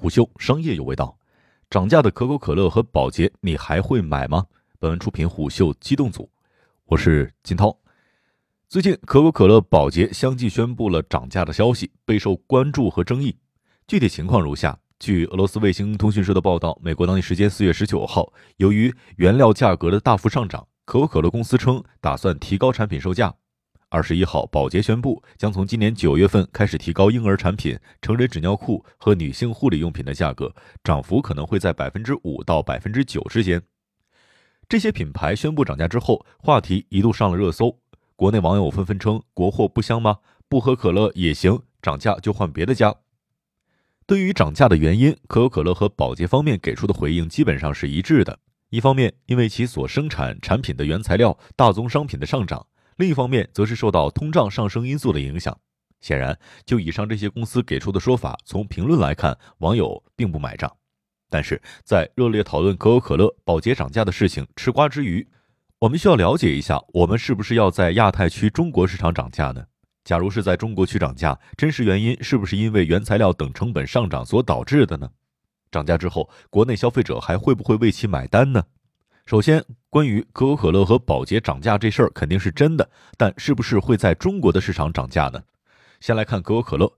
虎嗅商业有味道，涨价的可口可乐和宝洁，你还会买吗？本文出品虎嗅机动组，我是金涛。最近，可口可乐、宝洁相继宣布了涨价的消息，备受关注和争议。具体情况如下：据俄罗斯卫星通讯社的报道，美国当地时间四月十九号，由于原料价格的大幅上涨，可口可乐公司称打算提高产品售价。二十一号，宝洁宣布将从今年九月份开始提高婴儿产品、成人纸尿裤和女性护理用品的价格，涨幅可能会在百分之五到百分之九之间。这些品牌宣布涨价之后，话题一度上了热搜，国内网友纷纷称：“国货不香吗？不喝可乐也行，涨价就换别的家。”对于涨价的原因，可口可乐和宝洁方面给出的回应基本上是一致的。一方面，因为其所生产产品的原材料大宗商品的上涨。另一方面，则是受到通胀上升因素的影响。显然，就以上这些公司给出的说法，从评论来看，网友并不买账。但是在热烈讨论可口可乐、宝洁涨价的事情吃瓜之余，我们需要了解一下，我们是不是要在亚太区中国市场涨价呢？假如是在中国区涨价，真实原因是不是因为原材料等成本上涨所导致的呢？涨价之后，国内消费者还会不会为其买单呢？首先，关于可口可乐和宝洁涨价这事儿肯定是真的，但是不是会在中国的市场涨价呢？先来看可口可乐，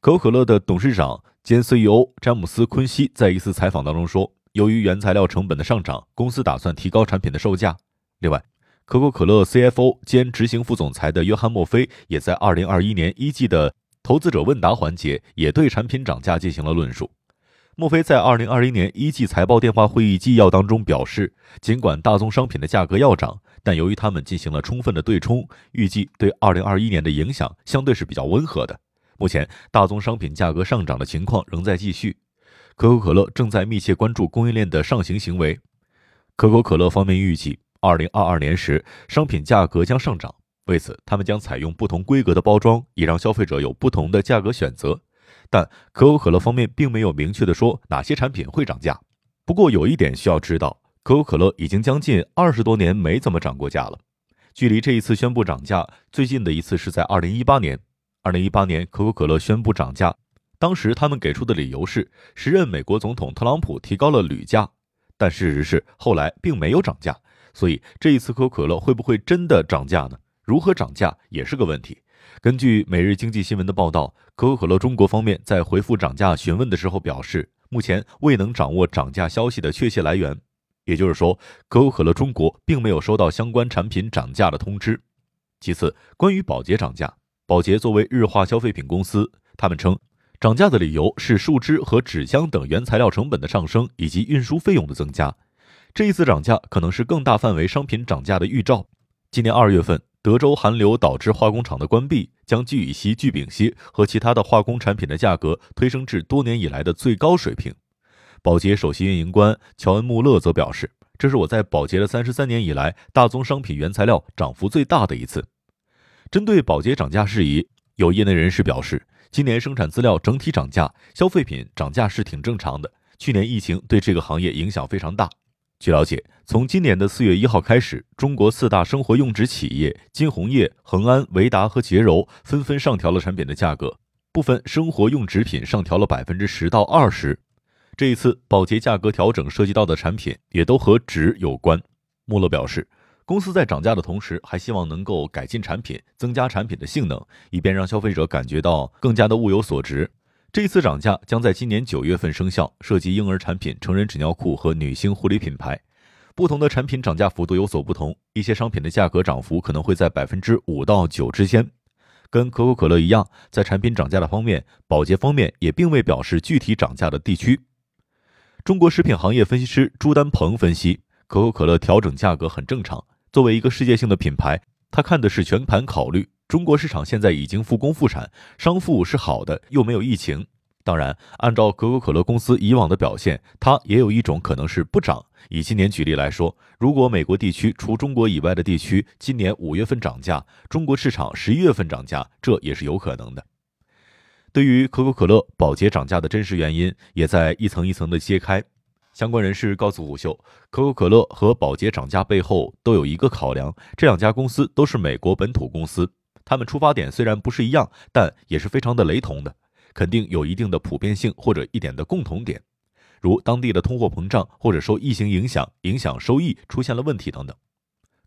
可口可乐的董事长兼 CEO 詹姆斯·昆西在一次采访当中说，由于原材料成本的上涨，公司打算提高产品的售价。另外，可口可乐 CFO 兼执行副总裁的约翰·墨菲也在2021年一季的投资者问答环节也对产品涨价进行了论述。莫菲在二零二一年一季财报电话会议纪要当中表示，尽管大宗商品的价格要涨，但由于他们进行了充分的对冲，预计对二零二一年的影响相对是比较温和的。目前，大宗商品价格上涨的情况仍在继续，可口可乐正在密切关注供应链的上行行为。可口可乐方面预计，二零二二年时商品价格将上涨，为此他们将采用不同规格的包装，以让消费者有不同的价格选择。但可口可乐方面并没有明确的说哪些产品会涨价。不过有一点需要知道，可口可乐已经将近二十多年没怎么涨过价了。距离这一次宣布涨价最近的一次是在二零一八年。二零一八年可口可乐宣布涨价，当时他们给出的理由是时任美国总统特朗普提高了铝价，但事实是后来并没有涨价。所以这一次可口可乐会不会真的涨价呢？如何涨价也是个问题。根据《每日经济新闻》的报道，可口可乐中国方面在回复涨价询问的时候表示，目前未能掌握涨价消息的确切来源，也就是说，可口可乐中国并没有收到相关产品涨价的通知。其次，关于宝洁涨价，宝洁作为日化消费品公司，他们称涨价的理由是树脂和纸箱等原材料成本的上升以及运输费用的增加。这一次涨价可能是更大范围商品涨价的预兆。今年二月份。德州寒流导致化工厂的关闭，将聚乙烯、聚丙烯和其他的化工产品的价格推升至多年以来的最高水平。宝洁首席运营官乔恩·穆勒则表示：“这是我在宝洁的三十三年以来大宗商品原材料涨幅最大的一次。”针对宝洁涨价事宜，有业内人士表示，今年生产资料整体涨价，消费品涨价是挺正常的。去年疫情对这个行业影响非常大。据了解，从今年的四月一号开始，中国四大生活用纸企业金红叶、恒安、维达和洁柔纷纷上调了产品的价格，部分生活用纸品上调了百分之十到二十。这一次保洁价格调整涉及到的产品也都和纸有关。穆勒表示，公司在涨价的同时，还希望能够改进产品，增加产品的性能，以便让消费者感觉到更加的物有所值。这次涨价将在今年九月份生效，涉及婴儿产品、成人纸尿裤和女性护理品牌。不同的产品涨价幅度有所不同，一些商品的价格涨幅可能会在百分之五到九之间。跟可口可乐一样，在产品涨价的方面，保洁方面也并未表示具体涨价的地区。中国食品行业分析师朱丹鹏分析，可口可乐调整价格很正常。作为一个世界性的品牌，他看的是全盘考虑。中国市场现在已经复工复产，商复是好的，又没有疫情。当然，按照可口可乐公司以往的表现，它也有一种可能是不涨。以今年举例来说，如果美国地区除中国以外的地区今年五月份涨价，中国市场十一月份涨价，这也是有可能的。对于可口可乐、宝洁涨价的真实原因，也在一层一层的揭开。相关人士告诉虎嗅，可口可乐和宝洁涨价背后都有一个考量，这两家公司都是美国本土公司。他们出发点虽然不是一样，但也是非常的雷同的。肯定有一定的普遍性或者一点的共同点，如当地的通货膨胀或者受疫情影响，影响收益出现了问题等等。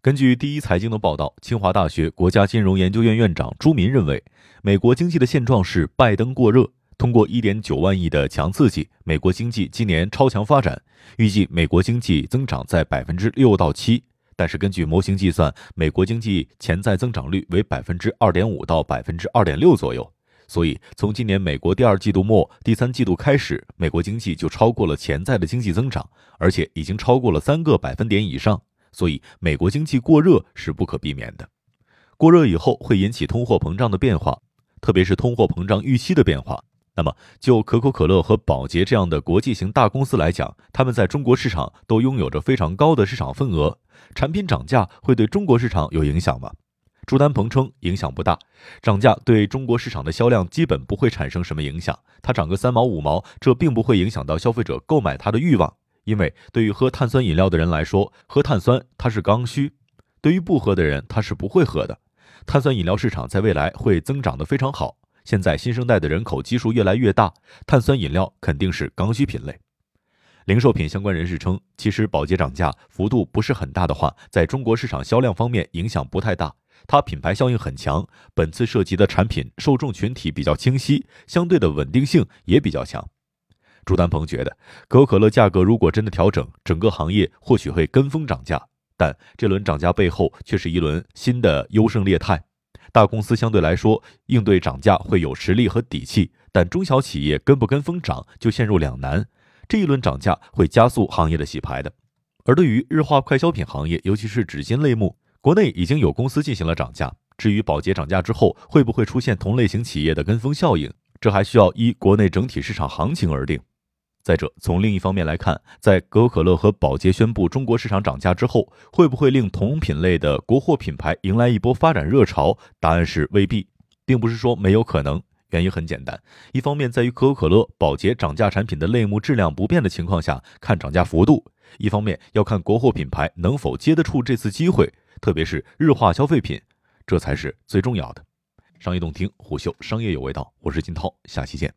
根据第一财经的报道，清华大学国家金融研究院院长朱民认为，美国经济的现状是拜登过热。通过一点九万亿的强刺激，美国经济今年超强发展，预计美国经济增长在百分之六到七。但是根据模型计算，美国经济潜在增长率为百分之二点五到百分之二点六左右。所以从今年美国第二季度末、第三季度开始，美国经济就超过了潜在的经济增长，而且已经超过了三个百分点以上。所以美国经济过热是不可避免的。过热以后会引起通货膨胀的变化，特别是通货膨胀预期的变化。那么，就可口可乐和宝洁这样的国际型大公司来讲，他们在中国市场都拥有着非常高的市场份额。产品涨价会对中国市场有影响吗？朱丹鹏称影响不大，涨价对中国市场的销量基本不会产生什么影响。它涨个三毛五毛，这并不会影响到消费者购买它的欲望。因为对于喝碳酸饮料的人来说，喝碳酸它是刚需；对于不喝的人，他是不会喝的。碳酸饮料市场在未来会增长得非常好。现在新生代的人口基数越来越大，碳酸饮料肯定是刚需品类。零售品相关人士称，其实宝洁涨价幅度不是很大的话，在中国市场销量方面影响不太大。它品牌效应很强，本次涉及的产品受众群体比较清晰，相对的稳定性也比较强。朱丹鹏觉得，可口可乐价格如果真的调整，整个行业或许会跟风涨价，但这轮涨价背后却是一轮新的优胜劣汰。大公司相对来说应对涨价会有实力和底气，但中小企业跟不跟风涨就陷入两难。这一轮涨价会加速行业的洗牌的。而对于日化快消品行业，尤其是纸巾类目，国内已经有公司进行了涨价。至于保洁涨价之后会不会出现同类型企业的跟风效应，这还需要依国内整体市场行情而定。再者，从另一方面来看，在可口可乐和宝洁宣布中国市场涨价之后，会不会令同品类的国货品牌迎来一波发展热潮？答案是未必，并不是说没有可能。原因很简单，一方面在于可口可乐、宝洁涨价产品的类目质量不变的情况下看涨价幅度；一方面要看国货品牌能否接得住这次机会，特别是日化消费品，这才是最重要的。商业洞听虎嗅商业有味道，我是金涛，下期见。